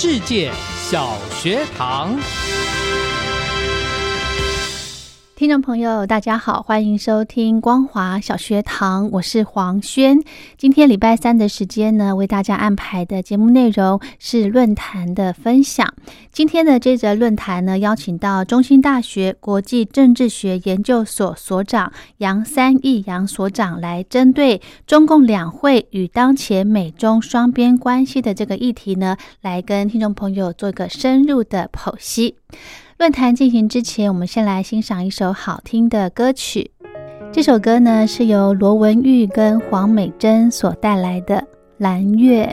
世界小学堂。听众朋友，大家好，欢迎收听光华小学堂，我是黄轩。今天礼拜三的时间呢，为大家安排的节目内容是论坛的分享。今天的这则论坛呢，邀请到中兴大学国际政治学研究所所长杨三义杨所长来针对中共两会与当前美中双边关系的这个议题呢，来跟听众朋友做一个深入的剖析。论坛进行之前，我们先来欣赏一首好听的歌曲。这首歌呢，是由罗文玉跟黄美珍所带来的《蓝月》。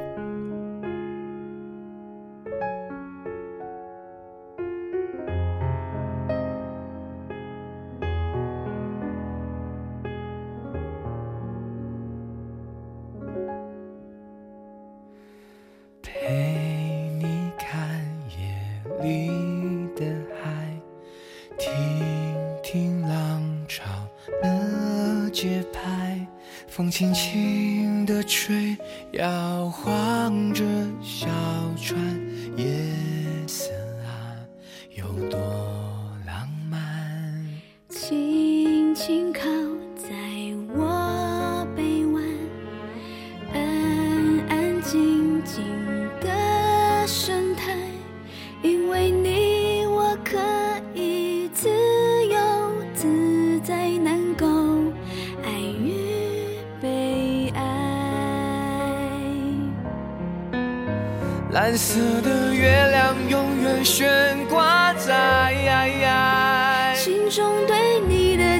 轻轻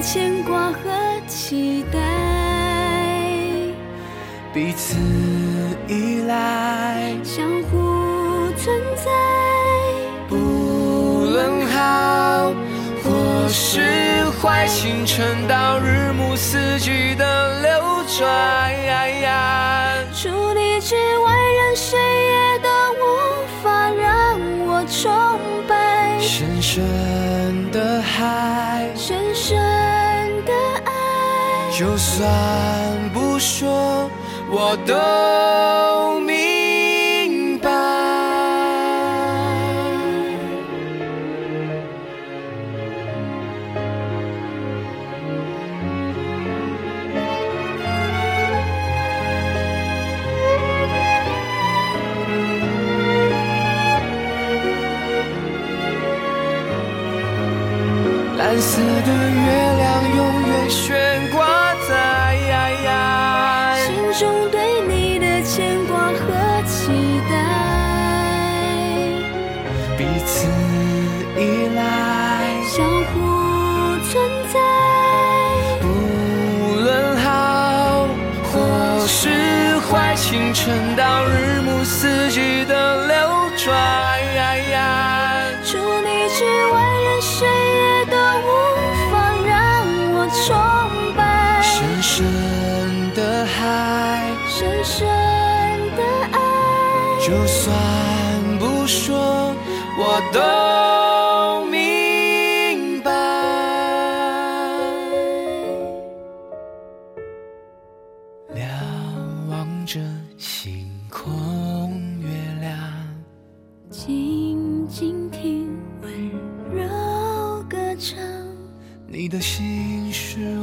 牵挂和期待，彼此依赖，相互存在。不论好或是坏，星辰到日暮四季的流转。除你之外，任谁也都无法让我崇拜。深深的海，就算不说，我都蓝色的月亮永远悬挂在心中对你的牵挂和期待，彼此依赖，相互存在。不论好或是坏，青春到日暮四季的流转。的心事。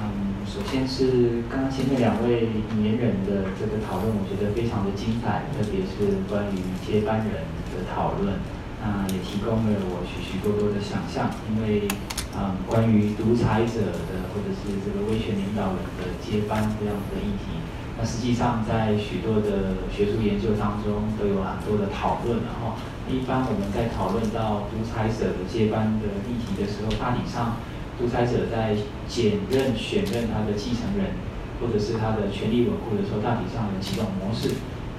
嗯，首先是刚刚前面两位引言人的这个讨论，我觉得非常的精彩，特别是关于接班人的讨论，那也提供了我许许多多的想象，因为嗯，关于独裁者的或者是这个威权领导人的接班这样的议题。那实际上，在许多的学术研究当中，都有很多的讨论。然后，一般我们在讨论到独裁者的接班的议题的时候，大体上，独裁者在检任、选任他的继承人，或者是他的权力稳固的时候，大体上有几种模式。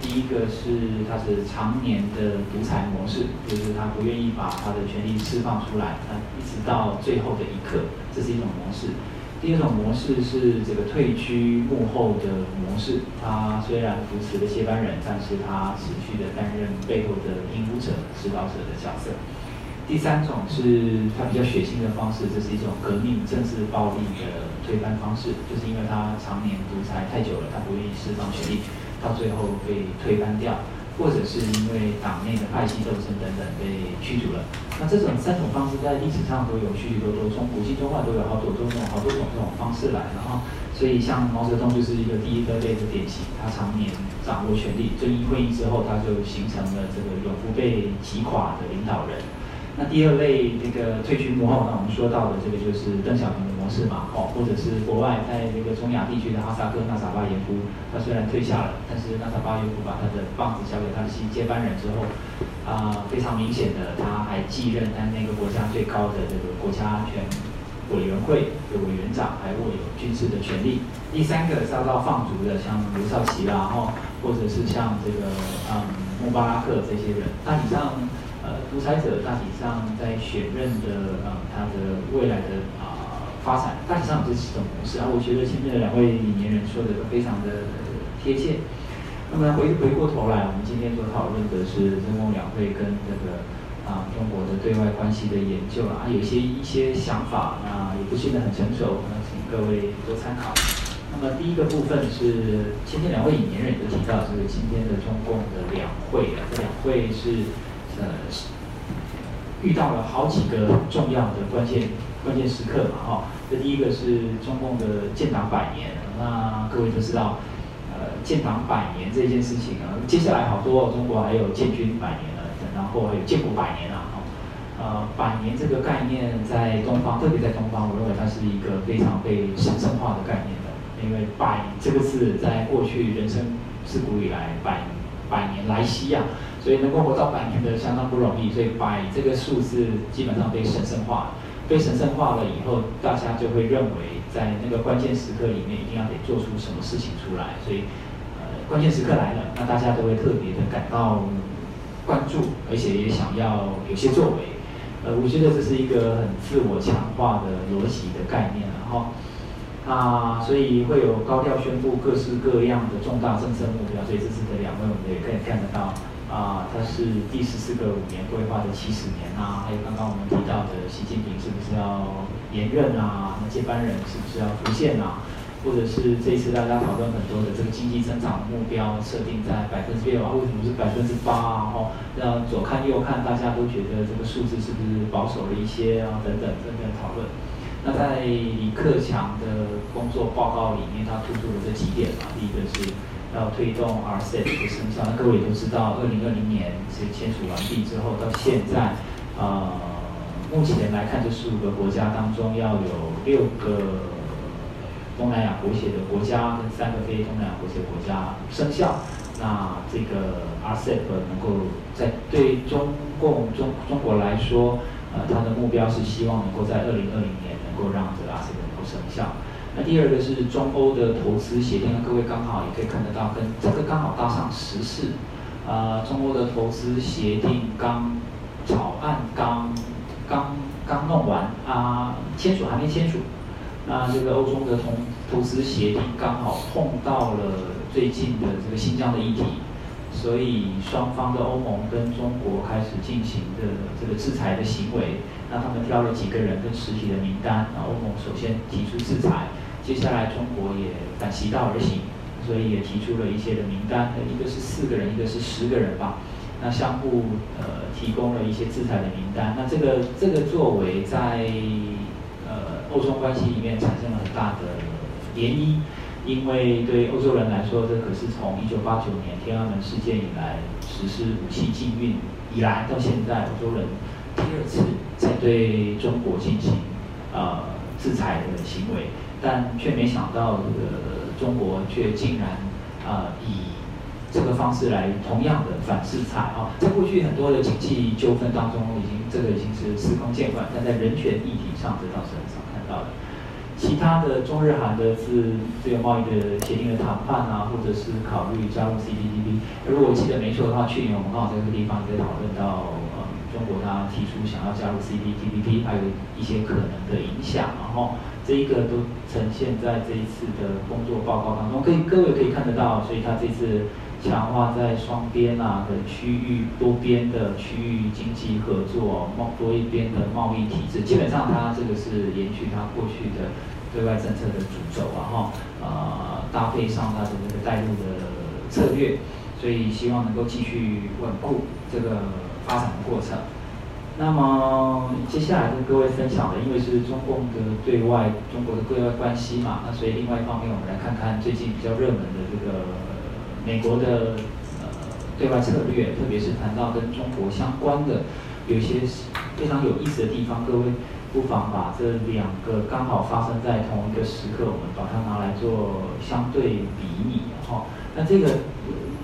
第一个是他是常年的独裁模式，就是他不愿意把他的权力释放出来，那一直到最后的一刻，这是一种模式。第二种模式是这个退居幕后的模式，他虽然扶持了接班人，但是他持续的担任背后的引舞者、指导者的角色。第三种是他比较血腥的方式，这是一种革命政治暴力的推翻方式，就是因为他常年独裁太久了，他不愿意释放权力，到最后被推翻掉。或者是因为党内的派系斗争等等被驱逐了，那这种三种方式在历史上都有许许多多，从古今中外都有好多多种、好多种这种方式来的哈。所以像毛泽东就是一个第一个类的典型，他常年掌握权力，遵义会议之后他就形成了这个永不被击垮的领导人。那第二类那个退居幕后，那我们说到的这个就是邓小平的模式嘛，哦，或者是国外在那个中亚地区的哈萨克纳萨巴耶夫，他虽然退下了，但是纳萨巴耶夫把他的棒子交给他的新接班人之后，啊，非常明显的他还继任在那个国家最高的这个国家安全委员会的委员长，还握有军事的权利。第三个遭到放逐的，像刘少奇啦，哦，或者是像这个嗯穆巴拉克这些人，大体上。呃，独裁者大体上在选任的呃，他的未来的啊发展，大体上是这几种模式啊。我觉得前面的两位引言人说的都非常的贴切。那么回回过头来，我们今天所讨论的是中共两会跟这个啊中国的对外关系的研究啊，有些一些想法啊，也不见得很成熟，那请各位多参考。那么第一个部分是前面两位引言人都提到，就是今天的中共的两会啊，这两会是。呃，遇到了好几个重要的关键关键时刻嘛，哈。这第一个是中共的建党百年，那各位都知道，呃，建党百年这件事情啊，接下来好多中国还有建军百年了，然后还有建国百年啊，哈。呃，百年这个概念在东方，特别在东方，我认为它是一个非常被神圣化的概念的，因为百这个字在过去人生自古以来，百百年来西亚。所以能够活到百年的相当不容易，所以百这个数字基本上被神圣化，被神圣化了以后，大家就会认为在那个关键时刻里面一定要得做出什么事情出来，所以呃关键时刻来了，那大家都会特别的感到关注，而且也想要有些作为。呃，我觉得这是一个很自我强化的逻辑的概念，然后啊，所以会有高调宣布各式各样的重大政策目标，所以这次的两位我们也可以看得到。啊，它是第十四个五年规划的七十年呐，还有刚刚我们提到的习近平是不是要连任啊？那接班人是不是要出现啊？或者是这次大家讨论很多的这个经济增长目标设定在百分之六啊？为什么是百分之八啊？哦，那左看右看，大家都觉得这个数字是不是保守了一些啊？等等等等讨论。那在李克强的工作报告里面，他突出了这几点嘛？第一个是。要推动 RCEP 的生效，那各位也都知道，二零二零年是签署完毕之后，到现在，呃，目前来看，这十五个国家当中，要有六个东南亚国协的国家跟三个非东南亚国协国家生效，那这个 RCEP 能够在对中共中中国来说，呃，它的目标是希望能够在二零二零年能够让这个 RCEP 能够生效。那第二个是中欧的投资协定，各位刚好也可以看得到，跟这个刚好搭上时事。呃，中欧的投资协定刚草案刚刚刚弄完啊，签署还没签署。那这个欧中的投投资协定刚好碰到了最近的这个新疆的议题，所以双方的欧盟跟中国开始进行的这个制裁的行为。那他们挑了几个人跟实体的名单，那欧盟首先提出制裁。接下来中国也反其道而行，所以也提出了一些的名单，一个是四个人，一个是十个人吧。那相互呃提供了一些制裁的名单。那这个这个作为在呃欧中关系里面产生了很大的涟漪，因为对欧洲人来说，这可是从一九八九年天安门事件以来实施武器禁运以来到现在，欧洲人第二次在对中国进行呃制裁的行为，但却没想到这个中国却竟然呃以这个方式来同样的反制裁啊，在过去很多的经济纠纷当中，已经这个已经是司空见惯，但在人权议题上，这倒是很少看到的。其他的中日韩的自自由贸易的协定的谈判啊，或者是考虑加入 CPTP。如果我记得没错的话，去年我们刚好在这个地方也在讨论到，呃，中国它提出想要加入 CPTPP，还有一些可能的影响，然后这一个都呈现在这一次的工作报告当中，可以各位可以看得到，所以它这次。强化在双边啊的区域、多边的区域经济合作、贸多一边的贸易体制，基本上它这个是延续它过去的对外政策的主轴啊哈，呃搭配上它的这个带入的策略，所以希望能够继续稳固这个发展的过程。那么接下来跟各位分享的，因为是中共的对外中国的对外关系嘛，那所以另外一方面，我们来看看最近比较热门的这个。美国的呃对外策略，特别是谈到跟中国相关的，有一些非常有意思的地方，各位不妨把这两个刚好发生在同一个时刻，我们把它拿来做相对比拟哈。那这个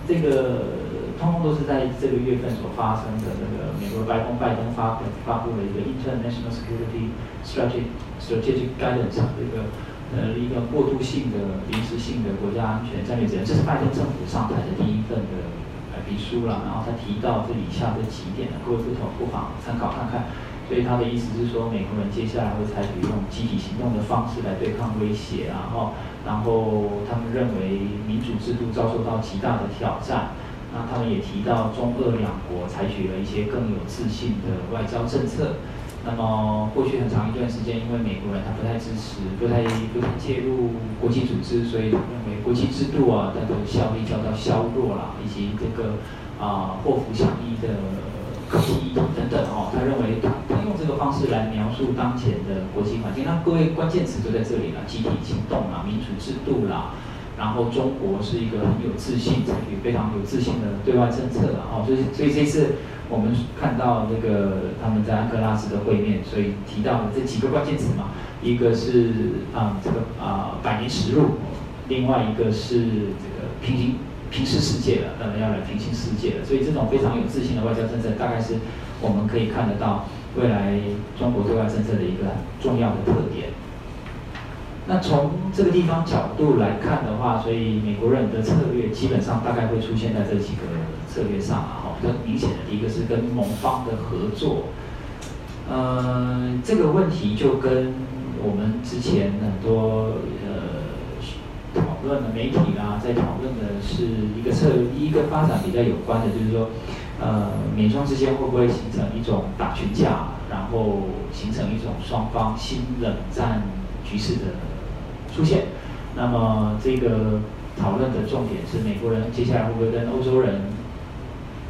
这个通通都是在这个月份所发生的那个美国白宫拜登发发布了一个 International Security Strategy Strategic Guidance 这个。呃，一个过渡性的、临时性的国家安全战略指引，这是拜登政府上台的第一份的白皮书了。然后他提到这以下这几点呢，各位不同不妨参考看看。所以他的意思是说，美国人接下来会采取用集体行动的方式来对抗威胁，然后，然后他们认为民主制度遭受到极大的挑战。那他们也提到中俄两国采取了一些更有自信的外交政策。那么过去很长一段时间，因为美国人他不太支持、不太不太介入国际组织，所以认为国际制度啊，它的效力遭到削弱了，以及这个啊祸福相依的科技议题等等哦，他认为他这个方式来描述当前的国际环境。那各位关键词就在这里了：集体行动啦，民主制度啦。然后中国是一个很有自信、采取非常有自信的对外政策的哦，所以所以这次我们看到那个他们在安哥拉斯的会面，所以提到了这几个关键词嘛，一个是啊这个啊百年实录，另外一个是这个平行平视世界了，当然要来平行世界了，所以这种非常有自信的外交政策，大概是我们可以看得到未来中国对外政策的一个很重要的特点。那从这个地方角度来看的话，所以美国人的策略基本上大概会出现在这几个策略上啊。哈，比较明显的一个是跟盟方的合作。呃，这个问题就跟我们之前很多呃讨论的媒体啊，在讨论的是一个策一个发展比较有关的，就是说，呃，美中之间会不会形成一种打群架，然后形成一种双方新冷战局势的。出现，那么这个讨论的重点是美国人接下来会不会跟欧洲人、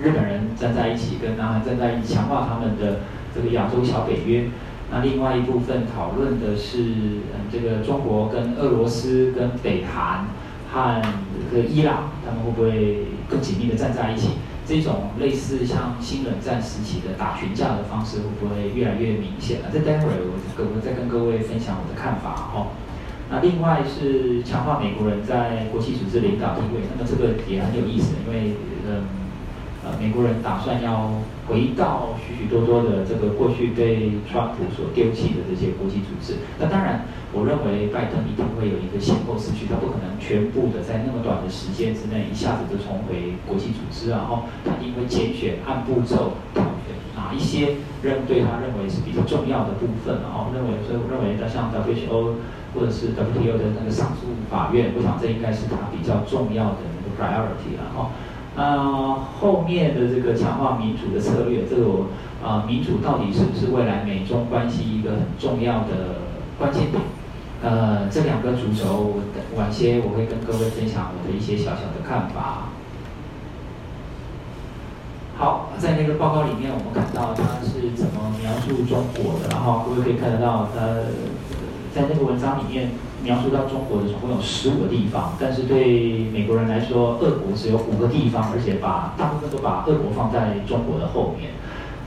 日本人站在一起，跟南韩站在一起，强化他们的这个亚洲小北约。那另外一部分讨论的是，嗯，这个中国跟俄罗斯、跟北韩和这个伊朗，他们会不会更紧密的站在一起？这种类似像新冷战时期的打群架的方式，会不会越来越明显了？这待会儿我我再跟各位分享我的看法哦。那另外是强化美国人在国际组织领导地位，那么这个也很有意思，因为嗯呃美国人打算要回到许许多多的这个过去被川普所丢弃的这些国际组织。那当然，我认为拜登一定会有一个先后次序，他不可能全部的在那么短的时间之内一下子就重回国际组织，然后他一定会拣选按步骤挑选哪一些认对他认为是比较重要的部分，然后认为所以我认为他像 WHO。或者是 WTO 的那个上诉法院，我想这应该是他比较重要的那个 priority 了哈。那后面的这个强化民主的策略，这个啊民主到底是不是未来美中关系一个很重要的关键点？呃，这两个主轴，晚些我会跟各位分享我的一些小小的看法。好，在那个报告里面，我们看到他是怎么描述中国的，然后各位可以看得到，呃，在那个文章里面描述到中国的总共有十五个地方，但是对美国人来说，俄国只有五个地方，而且把大部分都把俄国放在中国的后面。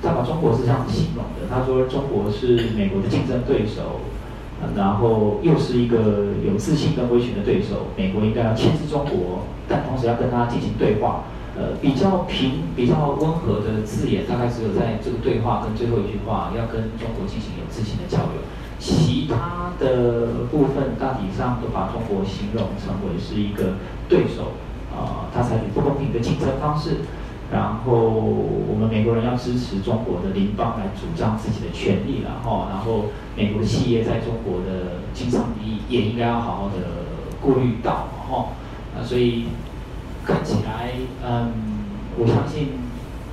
他把中国是这样子形容的，他说中国是美国的竞争对手，然后又是一个有自信跟威权的对手，美国应该要牵制中国，但同时要跟他进行对话。呃，比较平、比较温和的字眼，大概只有在这个对话跟最后一句话，要跟中国进行有自信的交流。其他的部分大体上都把中国形容成为是一个对手，啊，他采取不公平的竞争方式。然后我们美国人要支持中国的邻邦来主张自己的权利，然后，然后美国的企业在中国的经商利益也应该要好好的顾虑到，哈，啊，所以。看起来，嗯，我相信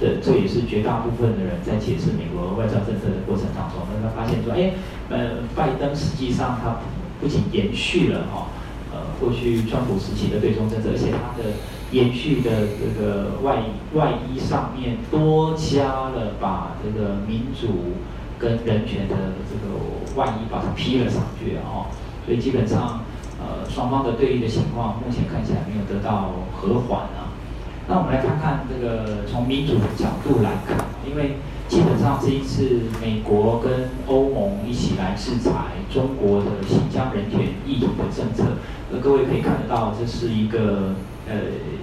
的，这也是绝大部分的人在解释美国外交政策的过程当中，那他发现说，哎，呃，拜登实际上他不仅延续了哈，呃，过去川普时期的对中政策，而且他的延续的这个外外衣上面多加了把这个民主跟人权的这个外衣把它披了上去啊，所以基本上。呃，双方的对立的情况目前看起来没有得到和缓啊。那我们来看看这个从民主的角度来看，因为基本上这一次美国跟欧盟一起来制裁中国的新疆人权议题的政策，呃，各位可以看得到，这是一个呃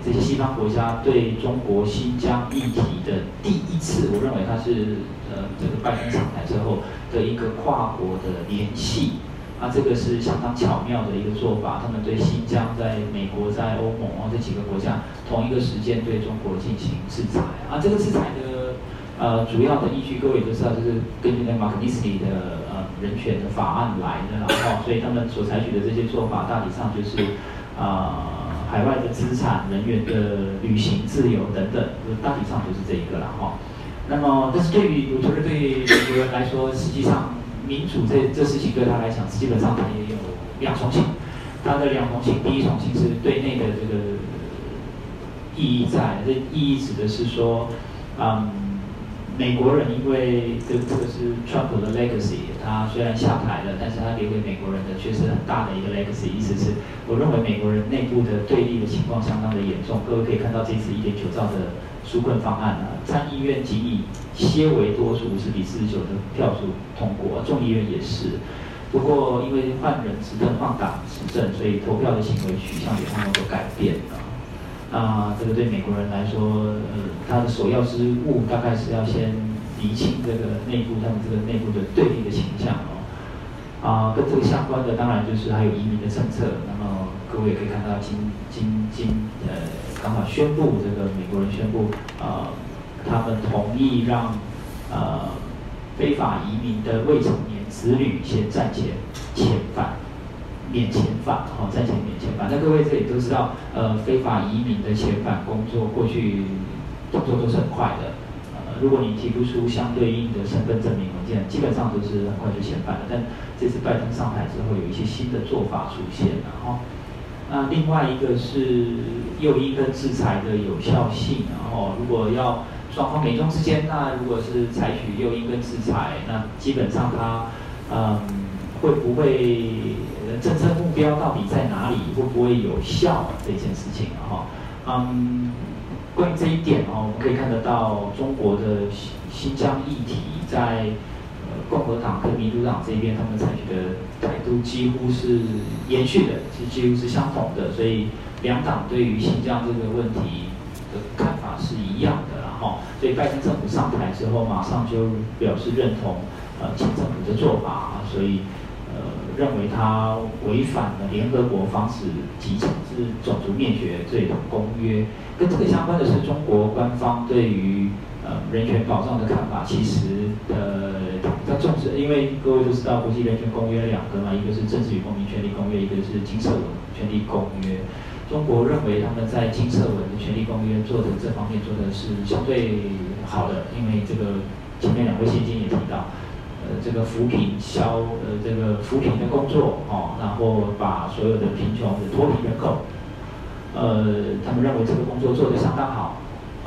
这些西方国家对中国新疆议题的第一次，我认为它是呃这个拜登上台之后的一个跨国的联系。啊，这个是相当巧妙的一个做法。他们对新疆、在美国、在欧盟啊这几个国家，同一个时间对中国进行制裁。啊，这个制裁的呃主要的依据，各位都知道，就是根据那马克尼斯里的呃人权的法案来的。然后，所以他们所采取的这些做法，大体上就是啊海外的资产、人员的旅行自由等等，就大体上就是这一个了哈。那么，但是对于我觉得对美国人来说，实际上。民主这这事情对他来讲，基本上他也有两重性。他的两重性，第一重性是对内的这个意义在，这意义指的是说，嗯，美国人因为这这个是川普的 legacy，他虽然下台了，但是他留给美国人的却是很大的一个 legacy。意思是，我认为美国人内部的对立的情况相当的严重。各位可以看到这次一点九兆的。纾困方案啊，参议院仅以些微多数五十比四十九的票数通过，众议院也是。不过因为换人执政换党执政，所以投票的行为取向也慢慢都改变了。那这个对美国人来说，呃，他的首要之务大概是要先厘清这个内部他们这个内部的对立的倾向哦。啊，跟这个相关的当然就是还有移民的政策。那么各位也可以看到，今今今呃。刚好宣布，这个美国人宣布，呃，他们同意让呃非法移民的未成年子女先暂且遣返，免遣返，好，暂且免遣返。那各位这里都知道，呃，非法移民的遣返工作过去动作都是很快的，呃，如果你提不出相对应的身份证明文件，基本上都是很快就遣返了。但这次拜登上台之后，有一些新的做法出现，然后。那另外一个是诱因跟制裁的有效性，然后如果要双方美中之间，那如果是采取诱因跟制裁，那基本上它，嗯，会不会政策目标到底在哪里？会不会有效这件事情？哈，嗯，关于这一点哦，我们可以看得到中国的新新疆议题在。共和党跟民主党这边，他们采取的态度几乎是延续的，是几乎是相同的，所以两党对于新疆这个问题的看法是一样的，然后，所以拜登政府上台之后，马上就表示认同呃前政府的做法，所以呃认为他违反了联合国防止及惩治种族灭绝罪的公约，跟这个相关的是中国官方对于。人权保障的看法其实呃比较重视，因为各位都知道国际人权公约两个嘛，一个是政治与公民权利公约，一个是金色文权利公约。中国认为他们在金色文的权利公约做的这方面做的是相对好的，因为这个前面两位先生也提到，呃，呃这个扶贫消呃这个扶贫的工作哦，然后把所有的贫穷的脱贫人口，呃，他们认为这个工作做得相当好。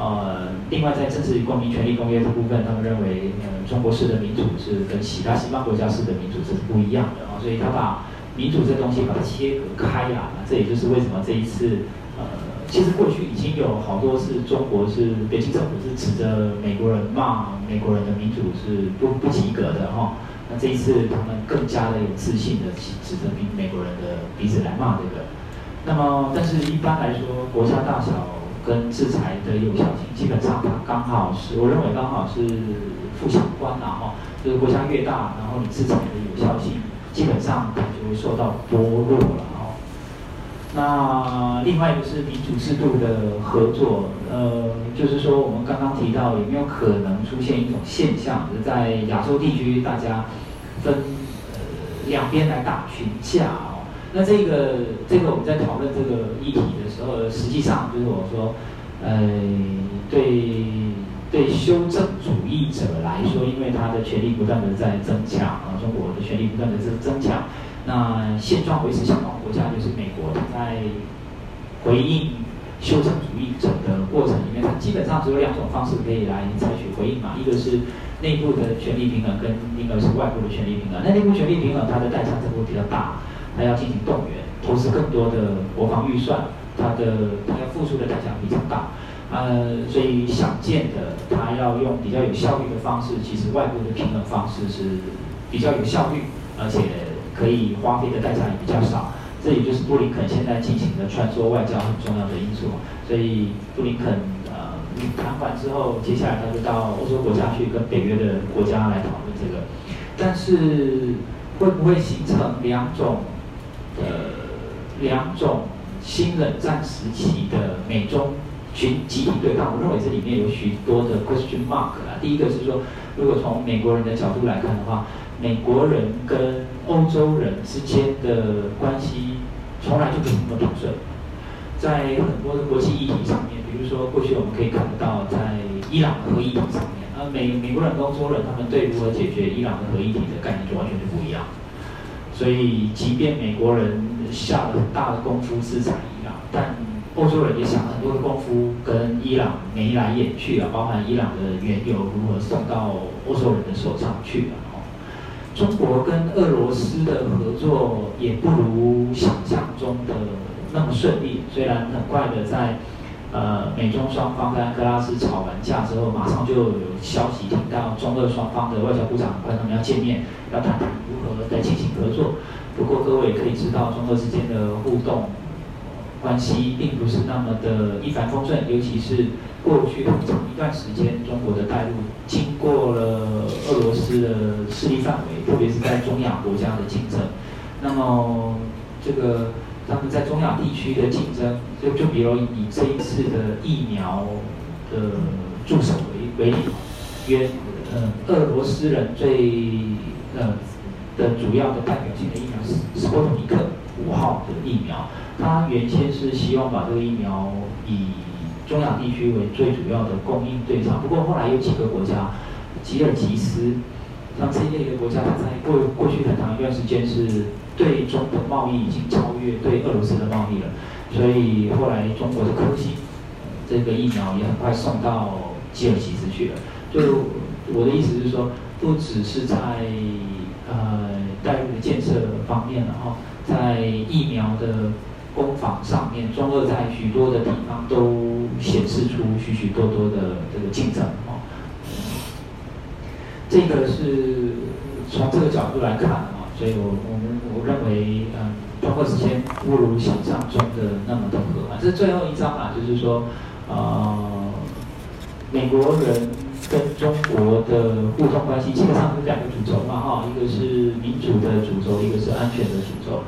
呃，另外在政治公民权利公约的部分，他们认为呃中国式的民主是跟其他西方国家式的民主是不一样的啊，所以他把民主这东西把它切割开来了，这也就是为什么这一次呃，其实过去已经有好多是中国是北京政府是指着美国人骂美国人的民主是不不及格的哈，那这一次他们更加的有自信的指着美美国人的鼻子来骂这个，那么但是一般来说国家大小。跟制裁的有效性，基本上它刚好是，我认为刚好是负相关的哈。就是国家越大，然后你制裁的有效性，基本上它就会受到剥落了哈。那另外一个是民主制度的合作，呃，就是说我们刚刚提到有没有可能出现一种现象，就是在亚洲地区大家分两边来打群架。那这个这个我们在讨论这个议题的时候，实际上就是我说，呃，对对修正主义者来说，因为他的权力不断的在增强啊，中国的权力不断的在增强，那现状维持现状国家就是美国，它在回应修正主义者的过程里面，它基本上只有两种方式可以来采取回应嘛，一个是内部的权力平衡，跟另一个是外部的权力平衡。那内部权力平衡，它的代价似乎比较大。他要进行动员，投资更多的国防预算，他的他要付出的代价比较大，呃，所以想见的，他要用比较有效率的方式，其实外部的平衡方式是比较有效率，而且可以花费的代价也比较少。这也就是布林肯现在进行的穿梭外交很重要的因素。所以布林肯呃谈完之后，接下来他就到欧洲国家去跟北约的国家来讨论这个，但是会不会形成两种？呃，两种新冷战时期的美中群集体对抗，我认为这里面有许多的 question mark 啊。第一个是说，如果从美国人的角度来看的话，美国人跟欧洲人之间的关系从来就不是那么平顺，在很多的国际议题上面，比如说过去我们可以看得到，在伊朗的核议题上面，啊美美国人跟欧洲人他们对如何解决伊朗的核议题的概念就完全就不一样。所以，即便美国人下了很大的功夫制裁伊朗，但欧洲人也想了很多的功夫跟伊朗眉来眼去啊，包含伊朗的原油如何送到欧洲人的手上去了哦。中国跟俄罗斯的合作也不如想象中的那么顺利，虽然很快的在。呃，美中双方在安哥拉斯吵完架之后，马上就有消息听到中俄双方的外交部长快他们要见面，要谈谈如何再进行合作。不过各位可以知道，中俄之间的互动关系并不是那么的一帆风顺，尤其是过去很长一段时间，中国的带路经过了俄罗斯的势力范围，特别是在中亚国家的竞争。那么这个。他们在中亚地区的竞争，就就比如以这一次的疫苗的助手为为例，约呃俄罗斯人最呃的主要的代表性的疫苗是斯波特尼克五号的疫苗，它原先是希望把这个疫苗以中亚地区为最主要的供应对象，不过后来有几个国家，吉尔吉斯，像这一类的国家，它在过过去很长一段时间是。对中的贸易已经超越对俄罗斯的贸易了，所以后来中国的科兴这个疫苗也很快送到吉尔吉斯去了。就我的意思是说，不只是在呃代入的建设方面了哈，在疫苗的工坊上面，中俄在许多的地方都显示出许许多多的这个竞争哦。这个是从这个角度来看啊。所以我我们我认为，嗯，中俄之间不如想象中的那么的和。这最后一章啊，就是说，呃，美国人跟中国的互动关系基本上是两个主轴嘛，哈，一个是民主的主轴，一个是安全的主轴。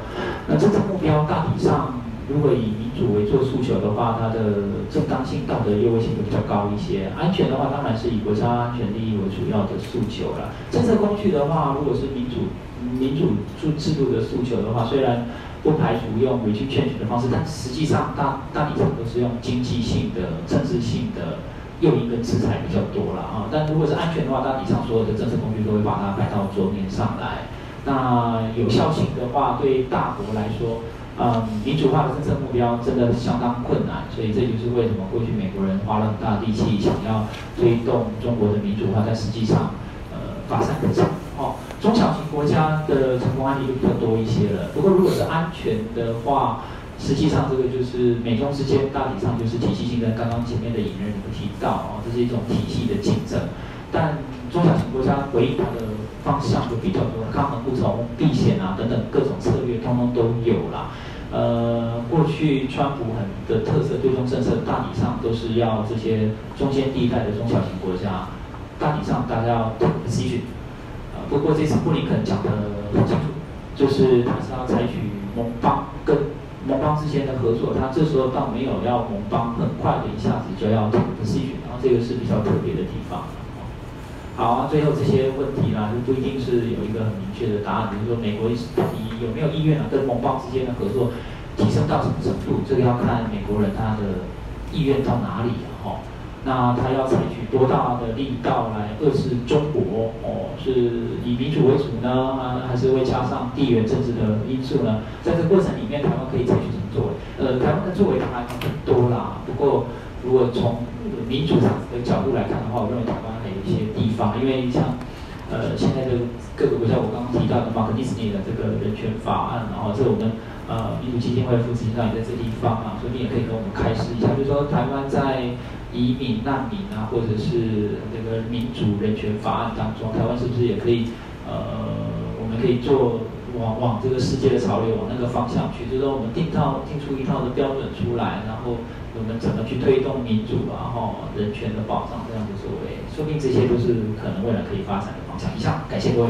那这个目标大体上，如果以民主为做诉求的话，它的正当性、道德优越性会比较高一些。安全的话，当然是以国家安全利益为主要的诉求了。政策工具的话，如果是民主。民主制制度的诉求的话，虽然不排除用委曲劝取的方式，但实际上大大体上都是用经济性的、政治性的诱因跟制裁比较多了啊。但如果是安全的话，大体上所有的政策工具都会把它摆到桌面上来。那有效性的话，对大国来说，嗯，民主化的政策目标真的相当困难，所以这就是为什么过去美国人花了很大力气想要推动中国的民主化，但实际上，呃，乏善可陈。哦，中小型国家的成功案例就比较多一些了。不过如果是安全的话，实际上这个就是美中之间大体上就是体系性的，刚刚前面的引人有提到哦，这是一种体系的竞争，但中小型国家回应它的。方向就比较多，抗衡不从、避险啊等等各种策略，通通都有啦。呃，过去川普很的特色对中政策，大体上都是要这些中间地带的中小型国家，大体上大家要 position。呃，不过这次布林肯讲的很清楚，就是他是要采取盟邦跟盟邦之间的合作，他这时候倒没有要盟邦很快的一下子就要 position，然后这个是比较特别的地方。好啊，最后这些问题啦，就不一定是有一个很明确的答案。比如说，美国你有没有意愿啊，跟盟邦之间的合作提升到什么程度？这个要看美国人他的意愿到哪里啊，哈。那他要采取多大的力道来遏制中国？哦，是以民主为主呢，还是会加上地缘政治的因素呢？在这个过程里面，台湾可以采取什么作为？呃，台湾的作为当然很多啦。不过，如果从民主的角度来看的话，我认为台湾还有。一些地方，因为像呃现在的各个国家，我刚刚提到的马克尼斯尼的这个人权法案，然后这我们呃民主基金会副执行长也在这地方啊，所以你也可以跟我们开示一下，就是说台湾在移民难民啊，或者是这个民主人权法案当中，台湾是不是也可以呃我们可以做往往这个世界的潮流往那个方向去，就是说我们定套定出一套的标准出来，然后。我们怎么去推动民主啊？哈，人权的保障这样的作为，说不定这些都是可能未来可以发展的方向。以上，感谢各位。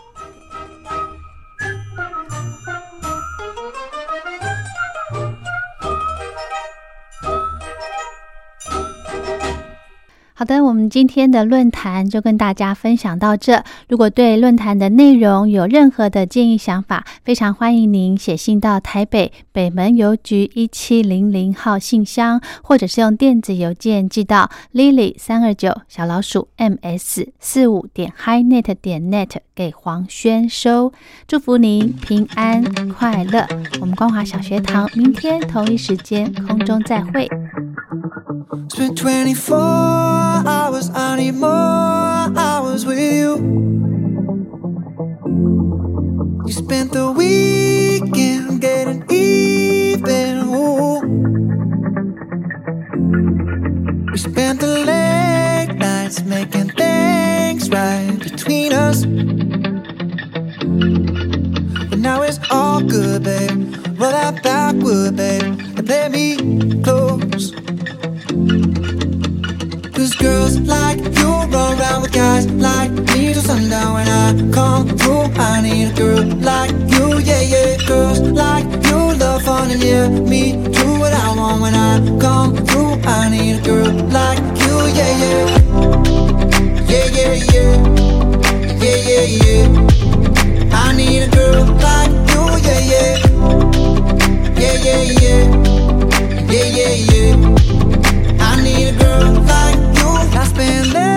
好的，我们今天的论坛就跟大家分享到这。如果对论坛的内容有任何的建议想法，非常欢迎您写信到台北北门邮局一七零零号信箱，或者是用电子邮件寄到 lily 三二九小老鼠 ms 四五点 HiNet 点 net 给黄轩收。祝福您平安快乐。我们光华小学堂明天同一时间空中再会。Spent 24 hours, I need more hours with you. You spent the weekend getting even. Ooh. We spent the late nights making things right between us. But now it's all good, babe. Roll that backward, babe, come through. I need a girl like you, yeah, yeah. Girls like you love fun and yeah, me do what I want when I come through. I need a girl like